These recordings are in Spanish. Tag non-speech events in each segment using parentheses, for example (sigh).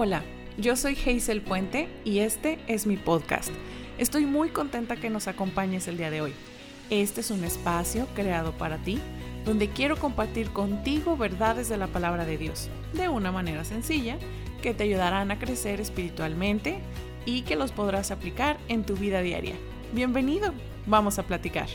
Hola, yo soy Hazel Puente y este es mi podcast. Estoy muy contenta que nos acompañes el día de hoy. Este es un espacio creado para ti donde quiero compartir contigo verdades de la palabra de Dios de una manera sencilla que te ayudarán a crecer espiritualmente y que los podrás aplicar en tu vida diaria. Bienvenido, vamos a platicar.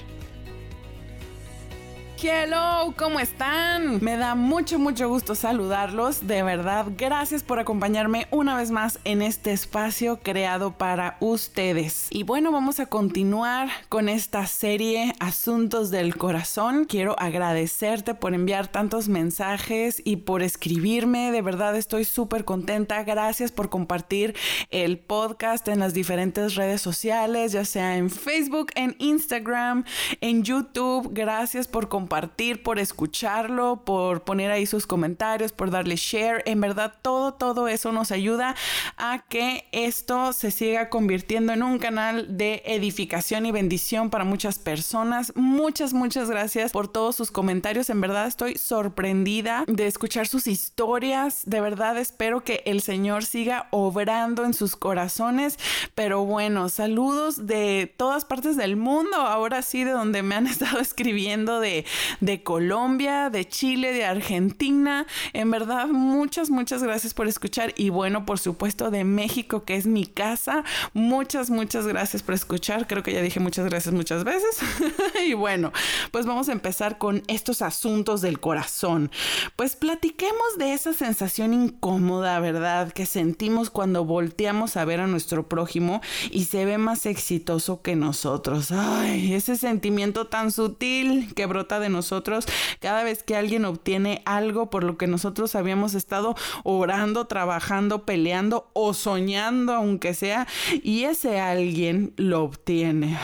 Hello, ¿cómo están? Me da mucho, mucho gusto saludarlos. De verdad, gracias por acompañarme una vez más en este espacio creado para ustedes. Y bueno, vamos a continuar con esta serie Asuntos del Corazón. Quiero agradecerte por enviar tantos mensajes y por escribirme. De verdad, estoy súper contenta. Gracias por compartir el podcast en las diferentes redes sociales, ya sea en Facebook, en Instagram, en YouTube. Gracias por compartir por escucharlo, por poner ahí sus comentarios, por darle share. En verdad, todo, todo eso nos ayuda a que esto se siga convirtiendo en un canal de edificación y bendición para muchas personas. Muchas, muchas gracias por todos sus comentarios. En verdad, estoy sorprendida de escuchar sus historias. De verdad, espero que el Señor siga obrando en sus corazones. Pero bueno, saludos de todas partes del mundo. Ahora sí, de donde me han (laughs) estado escribiendo de de Colombia, de Chile, de Argentina. En verdad, muchas, muchas gracias por escuchar. Y bueno, por supuesto, de México, que es mi casa. Muchas, muchas gracias por escuchar. Creo que ya dije muchas gracias muchas veces. (laughs) y bueno, pues vamos a empezar con estos asuntos del corazón. Pues platiquemos de esa sensación incómoda, ¿verdad? Que sentimos cuando volteamos a ver a nuestro prójimo y se ve más exitoso que nosotros. Ay, ese sentimiento tan sutil que brota de nosotros cada vez que alguien obtiene algo por lo que nosotros habíamos estado orando, trabajando, peleando o soñando, aunque sea, y ese alguien lo obtiene.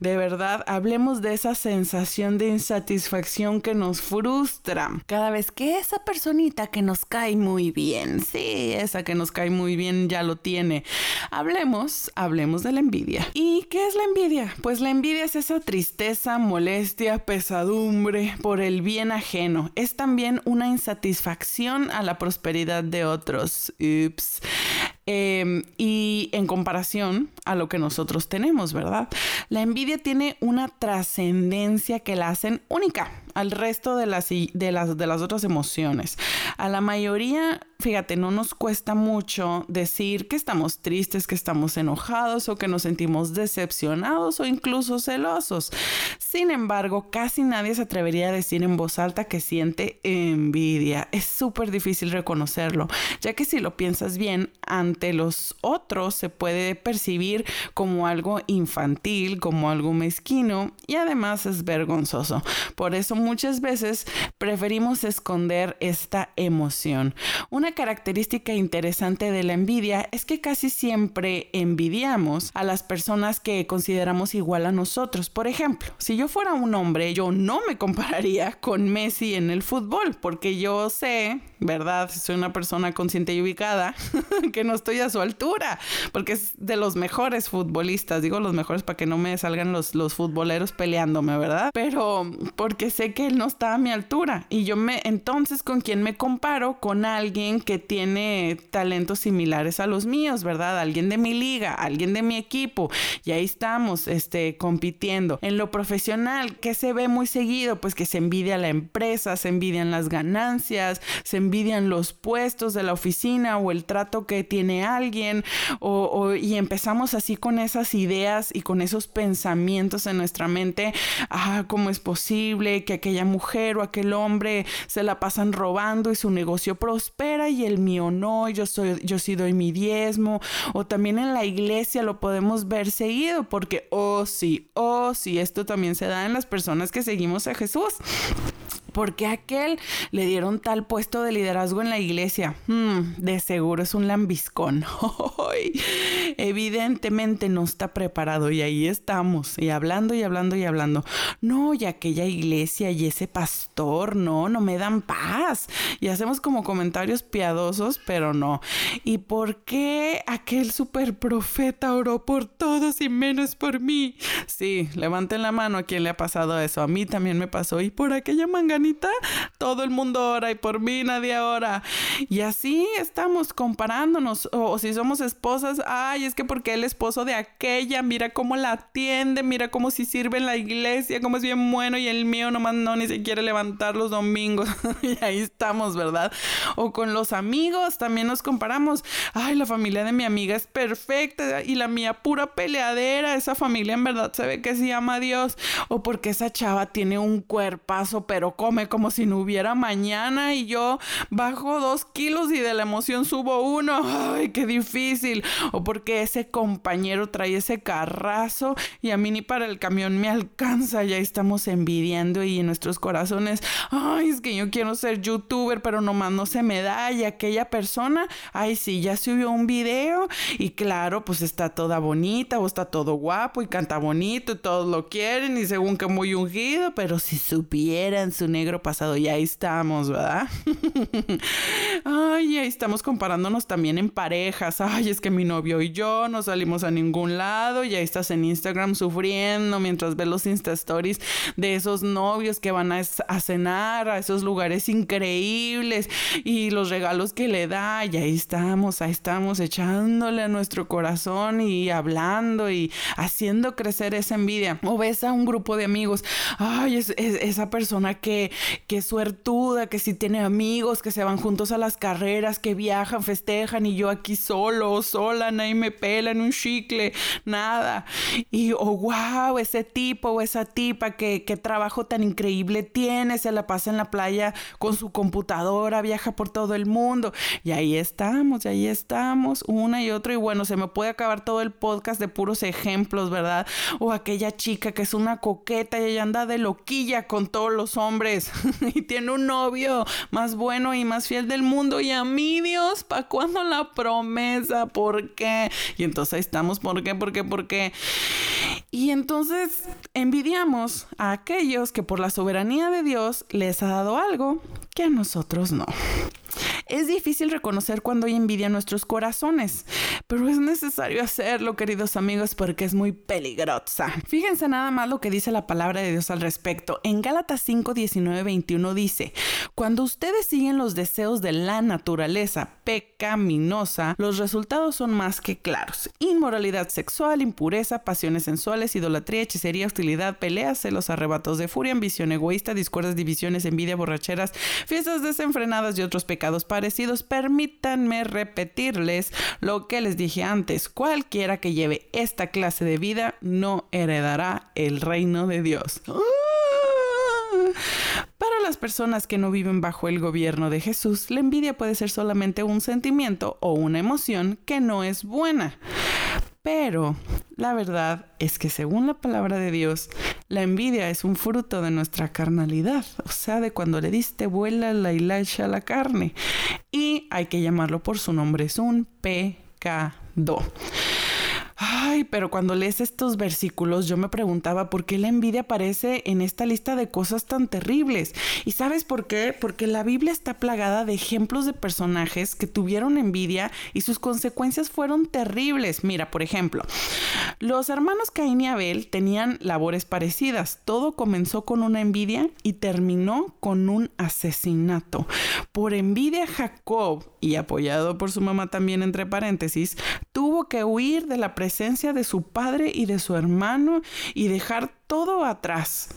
De verdad, hablemos de esa sensación de insatisfacción que nos frustra cada vez que esa personita que nos cae muy bien, sí, esa que nos cae muy bien ya lo tiene. Hablemos, hablemos de la envidia. ¿Y qué es la envidia? Pues la envidia es esa tristeza, molestia, pesadumbre por el bien ajeno. Es también una insatisfacción a la prosperidad de otros. Ups. Em, y en comparación a lo que nosotros tenemos, ¿verdad? La envidia tiene una trascendencia que la hacen única al resto de las, de, las, de las otras emociones. A la mayoría, fíjate, no nos cuesta mucho decir que estamos tristes, que estamos enojados o que nos sentimos decepcionados o incluso celosos. Sin embargo, casi nadie se atrevería a decir en voz alta que siente envidia. Es súper difícil reconocerlo, ya que si lo piensas bien, los otros se puede percibir como algo infantil, como algo mezquino y además es vergonzoso. Por eso muchas veces preferimos esconder esta emoción. Una característica interesante de la envidia es que casi siempre envidiamos a las personas que consideramos igual a nosotros. Por ejemplo, si yo fuera un hombre, yo no me compararía con Messi en el fútbol, porque yo sé, ¿verdad? Soy una persona consciente y ubicada, (laughs) que no estoy a su altura, porque es de los mejores futbolistas, digo los mejores para que no me salgan los, los futboleros peleándome, ¿verdad? Pero porque sé que él no está a mi altura y yo me entonces con quién me comparo con alguien que tiene talentos similares a los míos, ¿verdad? Alguien de mi liga, alguien de mi equipo y ahí estamos este compitiendo. En lo profesional, que se ve muy seguido? Pues que se envidia la empresa, se envidian las ganancias, se envidian los puestos de la oficina o el trato que tiene alguien o, y empezamos así con esas ideas y con esos pensamientos en nuestra mente, ah, ¿cómo es posible que aquella mujer o aquel hombre se la pasan robando y su negocio prospera y el mío no, yo soy, yo sí doy mi diezmo, o también en la iglesia lo podemos ver seguido, porque, oh sí, oh sí, esto también se da en las personas que seguimos a Jesús. Porque a aquel le dieron tal puesto de liderazgo en la iglesia? Hmm, de seguro es un lambiscón. (laughs) Evidentemente no está preparado y ahí estamos, y hablando y hablando y hablando. No, y aquella iglesia y ese pastor, no, no me dan paz. Y hacemos como comentarios piadosos, pero no. ¿Y por qué aquel super profeta oró por todos y menos por mí? Sí, levanten la mano a quien le ha pasado eso. A mí también me pasó. Y por aquella manga fulanita, todo el mundo ora y por mí nadie ora. Y así estamos comparándonos. O, si somos esposas, ay, es que porque el esposo de aquella, mira cómo la atiende, mira cómo si sirve en la iglesia, cómo es bien bueno y el mío nomás no ni se quiere levantar los domingos. (laughs) y ahí estamos, ¿verdad? O con los amigos también nos comparamos. Ay, la familia de mi amiga es perfecta y la mía pura peleadera. Esa familia en verdad se ve que se llama a Dios. O porque esa chava tiene un cuerpazo, pero come como si no hubiera mañana y yo bajo dos kilos y de la emoción subo uno. Ay, qué difícil. O porque ese compañero trae ese carrazo y a mí ni para el camión me alcanza. Ya estamos envidiando y en nuestros corazones, ay, es que yo quiero ser youtuber, pero nomás no se me da. Y aquella persona, ay, sí, ya subió un video y claro, pues está toda bonita o está todo guapo y canta bonito y todos lo quieren y según que muy ungido, pero si supieran su negro pasado, ya estamos, ¿verdad? (laughs) ay, ahí estamos comparándonos también en parejas. Ay, es que mi novio y yo no salimos a ningún lado y ahí estás en Instagram sufriendo mientras ves los Insta Stories de esos novios que van a, a cenar a esos lugares increíbles y los regalos que le da. Y ahí estamos, ahí estamos echándole a nuestro corazón y hablando y haciendo crecer esa envidia. O ves a un grupo de amigos, ay, es, esa persona que, que suertuda, que si tiene amigos, que se van juntos a las carreras, que viajan, festejan y yo aquí solo, sola, nadie me pela en un chicle, nada. Y, oh, wow, ese tipo o esa tipa que, que trabajo tan increíble tiene, se la pasa en la playa con su computadora, viaja por todo el mundo. Y ahí estamos, y ahí estamos, una y otra. Y bueno, se me puede acabar todo el podcast de puros ejemplos, ¿verdad? O aquella chica que es una coqueta y ella anda de loquilla con todos los hombres (laughs) y tiene un novio más bueno y más fiel del mundo. Y a mí, Dios, ¿para cuándo la promesa? ¿Por qué? Y entonces ahí estamos, ¿por qué? ¿Por qué? ¿Por qué? Y entonces envidiamos a aquellos que por la soberanía de Dios les ha dado algo que a nosotros no. Es difícil reconocer cuando hay envidia en nuestros corazones, pero es necesario hacerlo, queridos amigos, porque es muy peligrosa. Fíjense nada más lo que dice la palabra de Dios al respecto. En Gálatas 5, 19, 21 dice, cuando ustedes siguen los deseos de la naturaleza pecaminosa, los resultados son más que claros. Inmoralidad sexual, impureza, pasiones sensuales, idolatría, hechicería, hostilidad, peleas, celos, arrebatos de furia, ambición egoísta, discordias, divisiones, envidia, borracheras, fiestas desenfrenadas y otros pecados parecidos, permítanme repetirles lo que les dije antes. Cualquiera que lleve esta clase de vida no heredará el reino de Dios. Para las personas que no viven bajo el gobierno de Jesús, la envidia puede ser solamente un sentimiento o una emoción que no es buena. Pero la verdad es que según la palabra de Dios, la envidia es un fruto de nuestra carnalidad, o sea, de cuando le diste vuela la hilacha a la carne. Y hay que llamarlo por su nombre, es un pecado. Ay, pero cuando lees estos versículos yo me preguntaba por qué la envidia aparece en esta lista de cosas tan terribles. ¿Y sabes por qué? Porque la Biblia está plagada de ejemplos de personajes que tuvieron envidia y sus consecuencias fueron terribles. Mira, por ejemplo, los hermanos Caín y Abel tenían labores parecidas. Todo comenzó con una envidia y terminó con un asesinato. Por envidia Jacob, y apoyado por su mamá también entre paréntesis, tuvo que huir de la presencia de su padre y de su hermano y dejar todo atrás.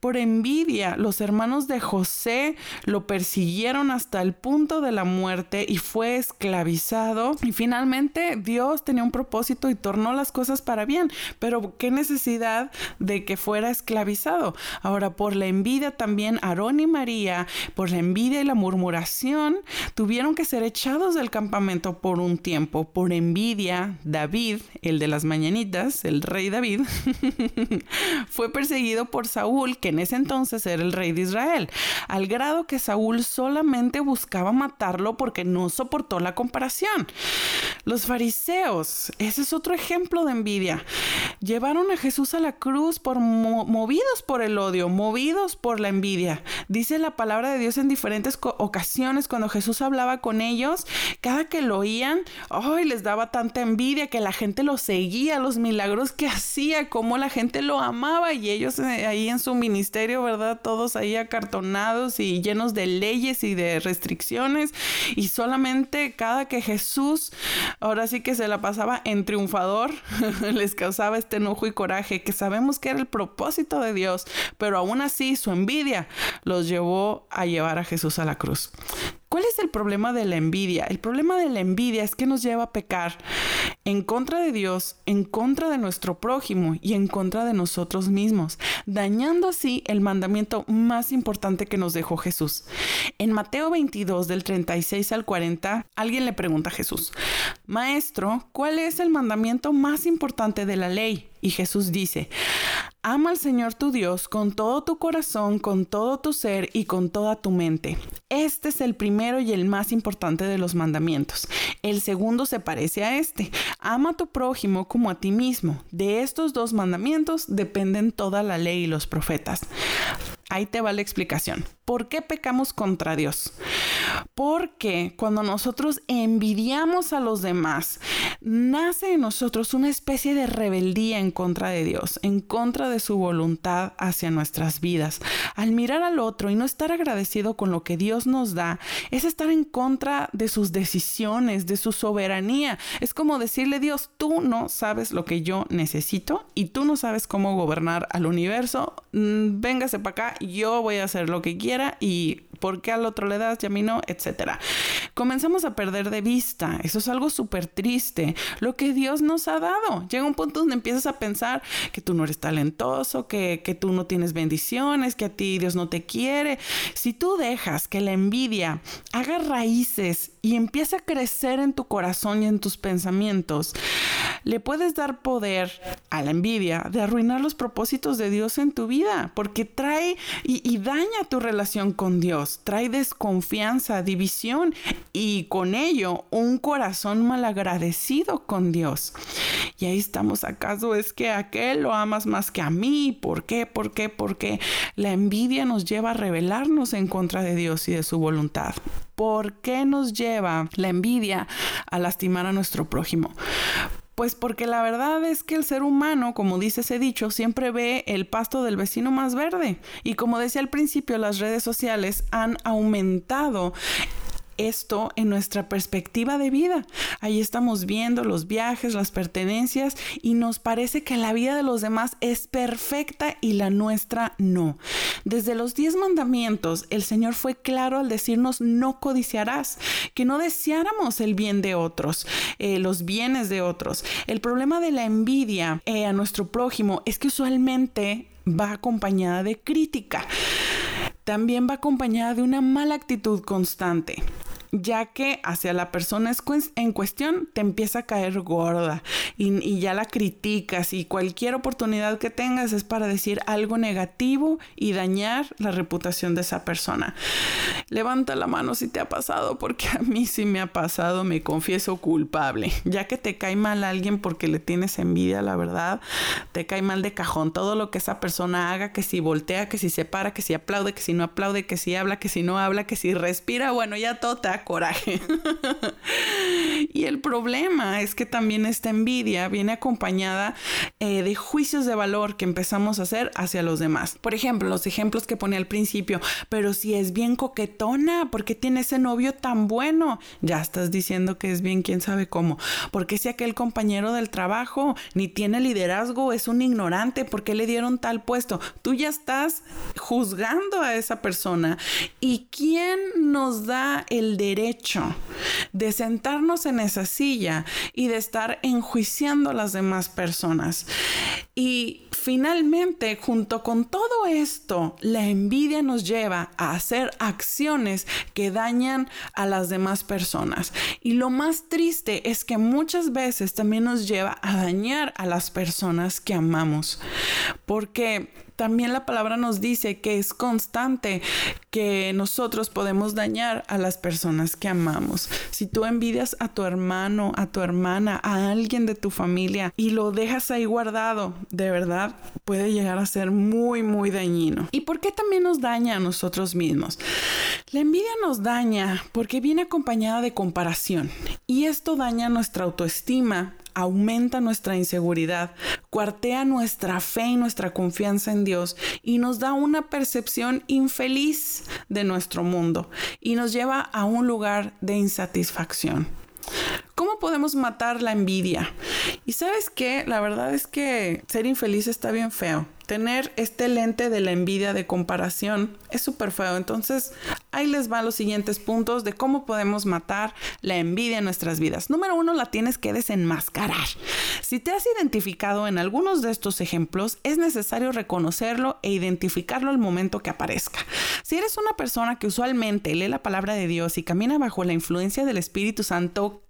Por envidia, los hermanos de José lo persiguieron hasta el punto de la muerte y fue esclavizado. Y finalmente Dios tenía un propósito y tornó las cosas para bien. Pero qué necesidad de que fuera esclavizado. Ahora, por la envidia también Aarón y María, por la envidia y la murmuración, tuvieron que ser echados del campamento por un tiempo. Por envidia, David, el de las mañanitas, el rey David, (laughs) fue perseguido por Saúl, que en ese entonces era el rey de Israel, al grado que Saúl solamente buscaba matarlo porque no soportó la comparación. Los fariseos, ese es otro ejemplo de envidia. llevaron a Jesús a la cruz por movidos por el odio, movidos por la envidia. Dice la palabra de Dios en diferentes ocasiones cuando Jesús hablaba con ellos, cada que lo oían, ay, les daba tanta envidia que la gente lo seguía, los milagros que hacía, cómo la gente lo amaba y ellos eh, ahí en su ministerio, ¿verdad? Todos ahí acartonados y llenos de leyes y de restricciones y solamente cada que Jesús ahora sí que se la pasaba en triunfador, (laughs) les causaba este enojo y coraje que sabemos que era el propósito de Dios, pero aún así su envidia los llevó a llevar a Jesús a la cruz. ¿Cuál es el problema de la envidia? El problema de la envidia es que nos lleva a pecar en contra de Dios, en contra de nuestro prójimo y en contra de nosotros mismos, dañando así el mandamiento más importante que nos dejó Jesús. En Mateo 22 del 36 al 40, alguien le pregunta a Jesús, Maestro, ¿cuál es el mandamiento más importante de la ley? Y Jesús dice, Ama al Señor tu Dios con todo tu corazón, con todo tu ser y con toda tu mente. Este es el primero y el más importante de los mandamientos. El segundo se parece a este. Ama a tu prójimo como a ti mismo. De estos dos mandamientos dependen toda la ley y los profetas. Ahí te va la explicación. ¿Por qué pecamos contra Dios? Porque cuando nosotros envidiamos a los demás, nace en nosotros una especie de rebeldía en contra de Dios, en contra de su voluntad hacia nuestras vidas. Al mirar al otro y no estar agradecido con lo que Dios nos da, es estar en contra de sus decisiones, de su soberanía. Es como decirle, Dios, tú no sabes lo que yo necesito y tú no sabes cómo gobernar al universo. Mm, véngase para acá, yo voy a hacer lo que quiera y por qué al otro le das y a mí no, etcétera. Comenzamos a perder de vista, eso es algo súper triste, lo que Dios nos ha dado. Llega un punto donde empiezas a pensar que tú no eres talentoso, que, que tú no tienes bendiciones, que a ti Dios no te quiere. Si tú dejas que la envidia haga raíces y empiece a crecer en tu corazón y en tus pensamientos, le puedes dar poder a la envidia de arruinar los propósitos de Dios en tu vida, porque trae y, daña tu relación con Dios, trae desconfianza, división y con ello un corazón malagradecido con Dios. Y ahí estamos, ¿acaso es que aquel lo amas más que a mí? ¿Por qué? ¿Por qué? Porque la envidia nos lleva a rebelarnos en contra de Dios y de su voluntad. ¿Por qué nos lleva la envidia a lastimar a nuestro prójimo? Pues porque la verdad es que el ser humano, como dice ese dicho, siempre ve el pasto del vecino más verde. Y como decía al principio, las redes sociales han aumentado esto en nuestra perspectiva de vida. Ahí estamos viendo los viajes, las pertenencias y nos parece que la vida de los demás es perfecta y la nuestra no. Desde los diez mandamientos, el Señor fue claro al decirnos no codiciarás, que no deseáramos el bien de otros, eh, los bienes de otros. El problema de la envidia eh, a nuestro prójimo es que usualmente va acompañada de crítica también va acompañada de una mala actitud constante ya que hacia la persona en cuestión te empieza a caer gorda y, ya la criticas y cualquier oportunidad que tengas es para decir algo negativo y dañar la reputación de esa persona. Levanta la mano si te ha pasado, porque a mí sí me ha pasado, me confieso culpable. Ya que te cae mal alguien porque le tienes envidia, la verdad, te cae mal de cajón todo lo que esa persona haga, que si voltea, que si se para, que si aplaude, que si no aplaude, que si habla, que si no habla, que si respira, bueno, ya todo te coraje. (laughs) y el problema es que también esta envidia viene acompañada eh, de juicios de valor que empezamos a hacer hacia los demás. Por ejemplo, los ejemplos que pone al principio, pero si es bien coquetona, ¿por qué tiene ese novio tan bueno? Ya estás diciendo que es bien quién sabe cómo. porque si aquel compañero del trabajo ni tiene liderazgo, es un ignorante? ¿Por qué le dieron tal puesto? Tú ya estás juzgando a esa persona. ¿Y quién nos da el derecho? Derecho de sentarnos en esa silla y de estar enjuiciando a las demás personas. Y finalmente, junto con todo esto, la envidia nos lleva a hacer acciones que dañan a las demás personas. Y lo más triste es que muchas veces también nos lleva a dañar a las personas que amamos. porque también la palabra nos dice que es constante que nosotros podemos dañar a las personas que amamos. Si tú envidias a tu hermano, a tu hermana, a alguien de tu familia y lo dejas ahí guardado, de verdad puede llegar a ser muy, muy dañino. ¿Y por qué también nos daña a nosotros mismos? La envidia nos daña porque viene acompañada de comparación y esto daña nuestra autoestima, aumenta nuestra inseguridad, cuartea nuestra fe y nuestra confianza en Dios y nos da una percepción infeliz de nuestro mundo y nos lleva a un lugar de insatisfacción. ¿Cómo podemos matar la envidia? Y sabes qué, la verdad es que ser infeliz está bien feo tener este lente de la envidia de comparación es súper feo. Entonces, ahí les van los siguientes puntos de cómo podemos matar la envidia en nuestras vidas. Número uno, la tienes que desenmascarar. Si te has identificado en algunos de estos ejemplos, es necesario reconocerlo e identificarlo al momento que aparezca. Si eres una persona que usualmente lee la palabra de Dios y camina bajo la influencia del Espíritu Santo,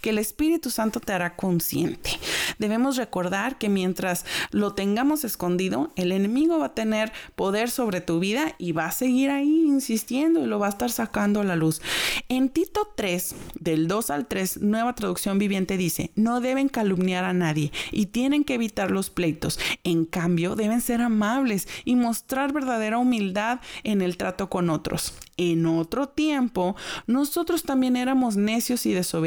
que el Espíritu Santo te hará consciente. Debemos recordar que mientras lo tengamos escondido, el enemigo va a tener poder sobre tu vida y va a seguir ahí insistiendo y lo va a estar sacando a la luz. En Tito 3, del 2 al 3, nueva traducción viviente dice, no deben calumniar a nadie y tienen que evitar los pleitos. En cambio, deben ser amables y mostrar verdadera humildad en el trato con otros. En otro tiempo, nosotros también éramos necios y desobedientes,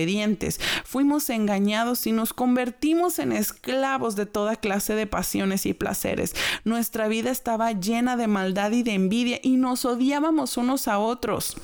fuimos engañados y nos convertimos en esclavos de toda clase de pasiones y placeres. Nuestra vida estaba llena de maldad y de envidia y nos odiábamos unos a otros.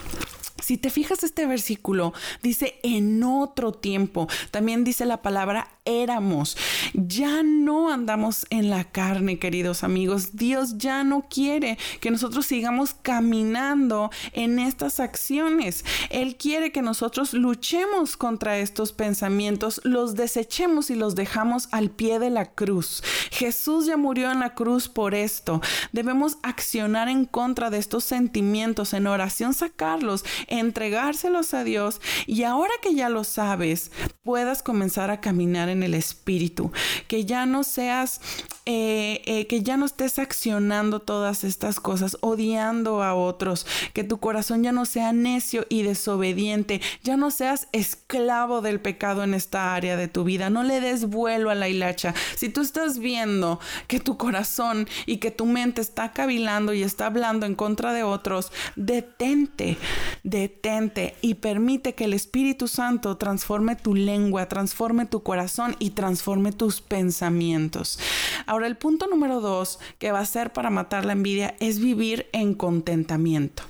Si te fijas este versículo, dice en otro tiempo, también dice la palabra éramos. Ya no andamos en la carne, queridos amigos. Dios ya no quiere que nosotros sigamos caminando en estas acciones. Él quiere que nosotros luchemos contra estos pensamientos, los desechemos y los dejamos al pie de la cruz. Jesús ya murió en la cruz por esto. Debemos accionar en contra de estos sentimientos, en oración sacarlos, entregárselos a Dios y ahora que ya lo sabes, puedas comenzar a caminar en el Espíritu, que ya no seas, eh, eh, que ya no estés accionando todas estas cosas, odiando a otros, que tu corazón ya no sea necio y desobediente, ya no seas esclavo del pecado en esta área de tu vida, no le des vuelo a la hilacha. Si tú estás viendo que tu corazón y que tu mente está cavilando y está hablando en contra de otros, detente, detente y permite que el Espíritu Santo transforme tu lengua, transforme tu corazón y transforme tus pensamientos. Ahora, el punto número dos que va a ser para matar la envidia es vivir en contentamiento.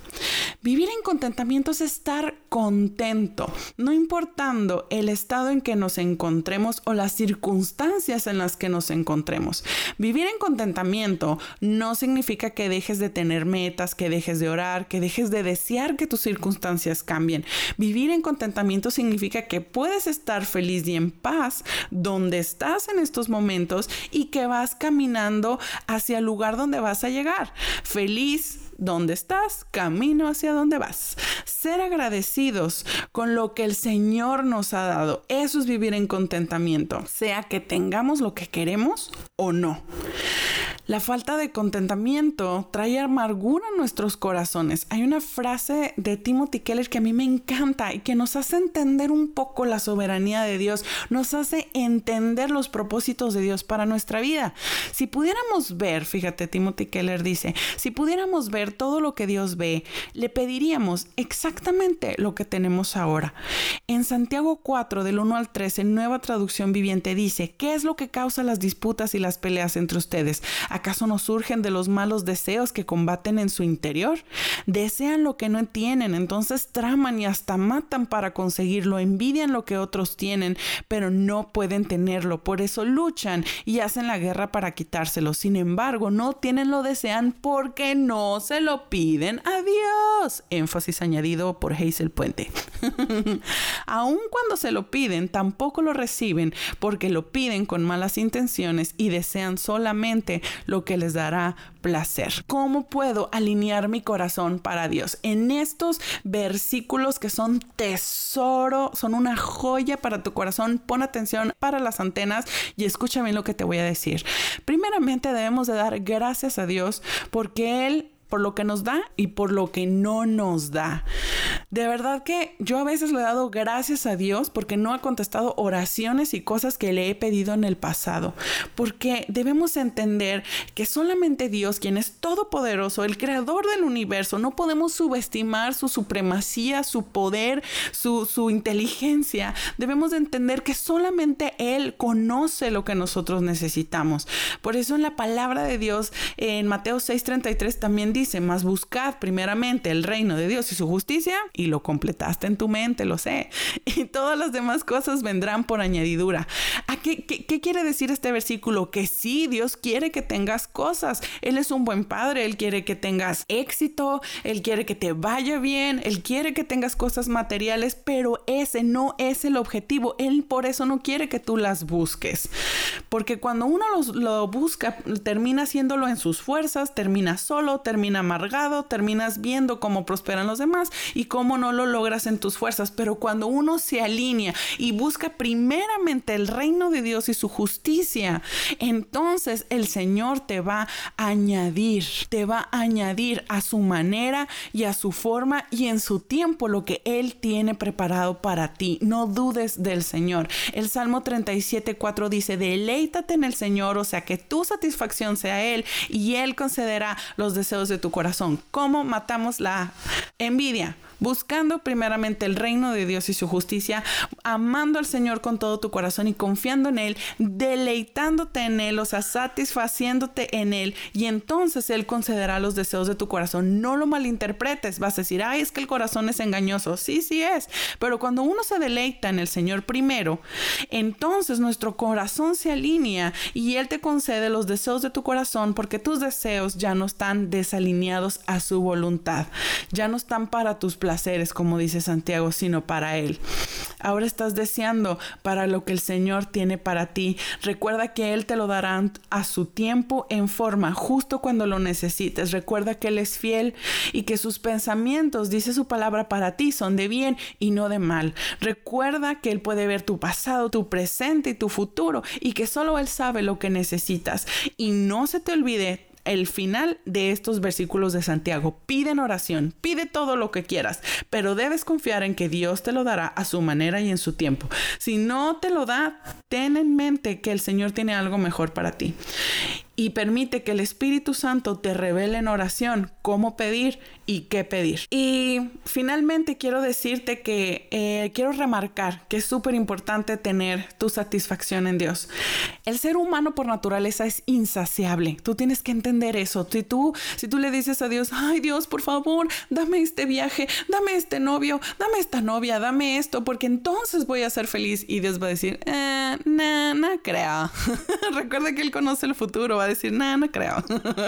Vivir en contentamiento es estar contento, no importando el estado en que nos encontremos o las circunstancias en las que nos encontremos. Vivir en contentamiento no significa que dejes de tener metas, que dejes de orar, que dejes de desear que tus circunstancias cambien. Vivir en contentamiento significa que puedes estar feliz y en paz donde estás en estos momentos y que vas caminando hacia el lugar donde vas a llegar. Feliz donde estás, camino hacia donde vas. Ser agradecidos con lo que el Señor nos ha dado. Eso es vivir en contentamiento, sea que tengamos lo que queremos o no. La falta de contentamiento trae amargura a nuestros corazones. Hay una frase de Timothy Keller que a mí me encanta y que nos hace entender un poco la soberanía de Dios, nos hace entender los propósitos de Dios para nuestra vida. Si pudiéramos ver, fíjate, Timothy Keller dice, si pudiéramos ver todo lo que Dios ve, le pediríamos exactamente lo que tenemos ahora. En Santiago 4, del 1 al 3, en nueva traducción viviente, dice, ¿qué es lo que causa las disputas y las peleas entre ustedes? ¿Acaso no surgen de los malos deseos que combaten en su interior? Desean lo que no tienen, entonces traman y hasta matan para conseguirlo, envidian lo que otros tienen, pero no pueden tenerlo, por eso luchan y hacen la guerra para quitárselo. Sin embargo, no tienen lo desean porque no se lo piden a Dios. Énfasis añadido por Hazel Puente. (laughs) Aun cuando se lo piden, tampoco lo reciben porque lo piden con malas intenciones y desean solamente lo que les dará placer. ¿Cómo puedo alinear mi corazón para Dios? En estos versículos que son tesoro, son una joya para tu corazón, pon atención para las antenas y escúchame lo que te voy a decir. Primeramente debemos de dar gracias a Dios porque Él por lo que nos da y por lo que no nos da. De verdad que yo a veces le he dado gracias a Dios porque no ha contestado oraciones y cosas que le he pedido en el pasado. Porque debemos entender que solamente Dios, quien es todopoderoso, el creador del universo, no podemos subestimar su supremacía, su poder, su, inteligencia. Debemos de entender que solamente Él conoce lo que nosotros necesitamos. Por eso en la palabra de Dios, en Mateo 6:33 también dice, dice, más buscad primeramente el reino de Dios y su justicia y lo completaste en tu mente, lo sé. (laughs) Y todas las demás cosas vendrán por añadidura. ¿A qué, quiere decir este versículo? Que sí, Dios quiere que tengas cosas. Él es un buen padre, Él quiere que tengas éxito, Él quiere que te vaya bien, Él quiere que tengas cosas materiales, pero ese no es el objetivo. Él por eso no quiere que tú las busques. Porque cuando uno lo busca, termina haciéndolo en sus fuerzas, termina solo, termina amargado, terminas viendo cómo prosperan los demás y cómo no lo logras en tus fuerzas. Pero cuando uno se alinea y busca primeramente el reino de Dios y su justicia, entonces el Señor te va a añadir, te va a añadir a su manera y a su forma y en su tiempo lo que Él tiene preparado para ti. No dudes del Señor. El Salmo 37, 4 dice, deleítate en el Señor, o sea que tu satisfacción sea Él y Él concederá los deseos de tu corazón. ¿Cómo matamos la envidia? Buscando primeramente el reino de Dios y su justicia, amando al Señor con todo tu corazón y confiando en Él, deleitándote en Él, o sea, satisfaciéndote en Él, y entonces Él concederá los deseos de tu corazón. No lo malinterpretes, vas a decir, ay, es que el corazón es engañoso. Sí, sí es, pero cuando uno se deleita en el Señor primero, entonces nuestro corazón se alinea y Él te concede los deseos de tu corazón porque tus deseos ya no están desalineados a su voluntad, ya no están para tus placeres, como dice Santiago, sino para Él. Ahora estás deseando para lo que el Señor tiene para ti. Recuerda que Él te lo dará a su tiempo en forma, justo cuando lo necesites. Recuerda que Él es fiel y que sus pensamientos, dice su palabra para ti, son de bien y no de mal. Recuerda que Él puede ver tu pasado, tu presente y tu futuro y que solo Él sabe lo que necesitas. Y no se te olvide el final de estos versículos de Santiago. Pide en oración, pide todo lo que quieras, pero debes confiar en que Dios te lo dará a su manera y en su tiempo. Si no te lo da, ten en mente que el Señor tiene algo mejor para ti y permite que el Espíritu Santo te revele en oración cómo pedir y qué pedir. Y finalmente quiero decirte que eh, quiero remarcar que es súper importante tener tu satisfacción en Dios. El ser humano por naturaleza es insaciable. Tú tienes que entender eso. Si tú, si tú le dices a Dios, ay Dios, por favor, dame este viaje, dame este novio, dame esta novia, dame esto, porque entonces voy a ser feliz. Y Dios va a decir, eh, no, no creo. (laughs) Recuerda que Él conoce el futuro decir, nada, no creo.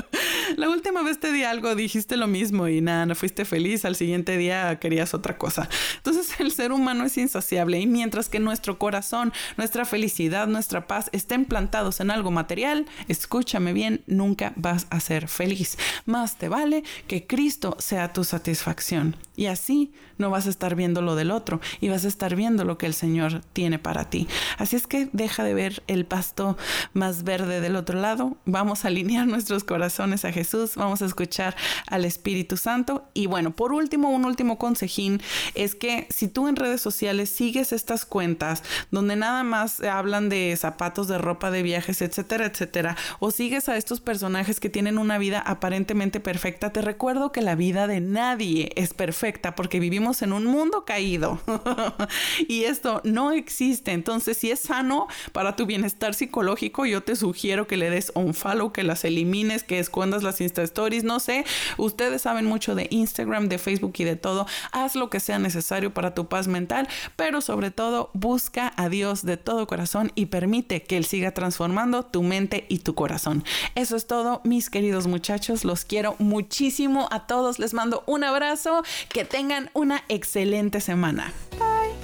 (laughs) la última vez te di algo, dijiste lo mismo y no fuiste feliz, al siguiente día querías otra cosa. Entonces el ser humano es insaciable y mientras que nuestro corazón, nuestra felicidad, nuestra paz estén plantados en algo material, escúchame bien, nunca vas a ser feliz. Más te vale que Cristo sea tu satisfacción. Y así no vas a estar viendo lo del otro y vas a estar viendo lo que el Señor tiene para ti. Así es que deja de ver el pasto más verde del otro lado. Vamos a alinear nuestros corazones a Jesús. Vamos a escuchar al Espíritu Santo. Y bueno, por último, un último consejín es que si tú en redes sociales sigues estas cuentas donde nada más hablan de zapatos, de ropa, de viajes, etcétera, etcétera, o sigues a estos personajes que tienen una vida aparentemente perfecta, te recuerdo que la vida de nadie es perfecta porque vivimos en un mundo caído (laughs) y esto no existe. Entonces, si es sano para tu bienestar psicológico, yo te sugiero que le des un follow, que las elimines, que escondas las Insta Stories, no sé. Ustedes saben de Instagram, de Facebook y de todo. Haz lo que sea necesario para tu paz mental, pero sobre todo busca a Dios de todo corazón y permite que Él siga transformando tu mente y tu corazón. Eso es todo, mis queridos muchachos. Los quiero muchísimo a todos. Les mando un abrazo. Que tengan una excelente semana. Bye.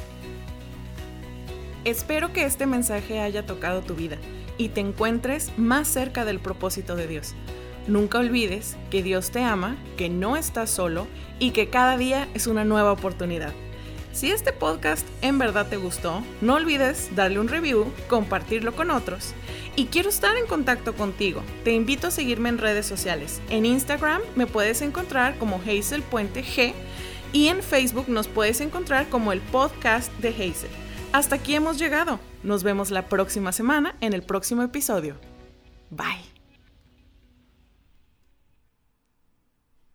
Espero que este mensaje haya tocado tu vida y te encuentres más cerca del propósito de Dios. Nunca olvides que Dios te ama, que no estás solo y que cada día es una nueva oportunidad. Si este podcast en verdad te gustó, no olvides darle un review, compartirlo con otros. Y quiero estar en contacto contigo. Te invito a seguirme en redes sociales. En Instagram me puedes encontrar como Hazel Puente G y en Facebook nos puedes encontrar como el podcast de Hazel. Hasta aquí hemos llegado. Nos vemos la próxima semana en el próximo episodio. Bye.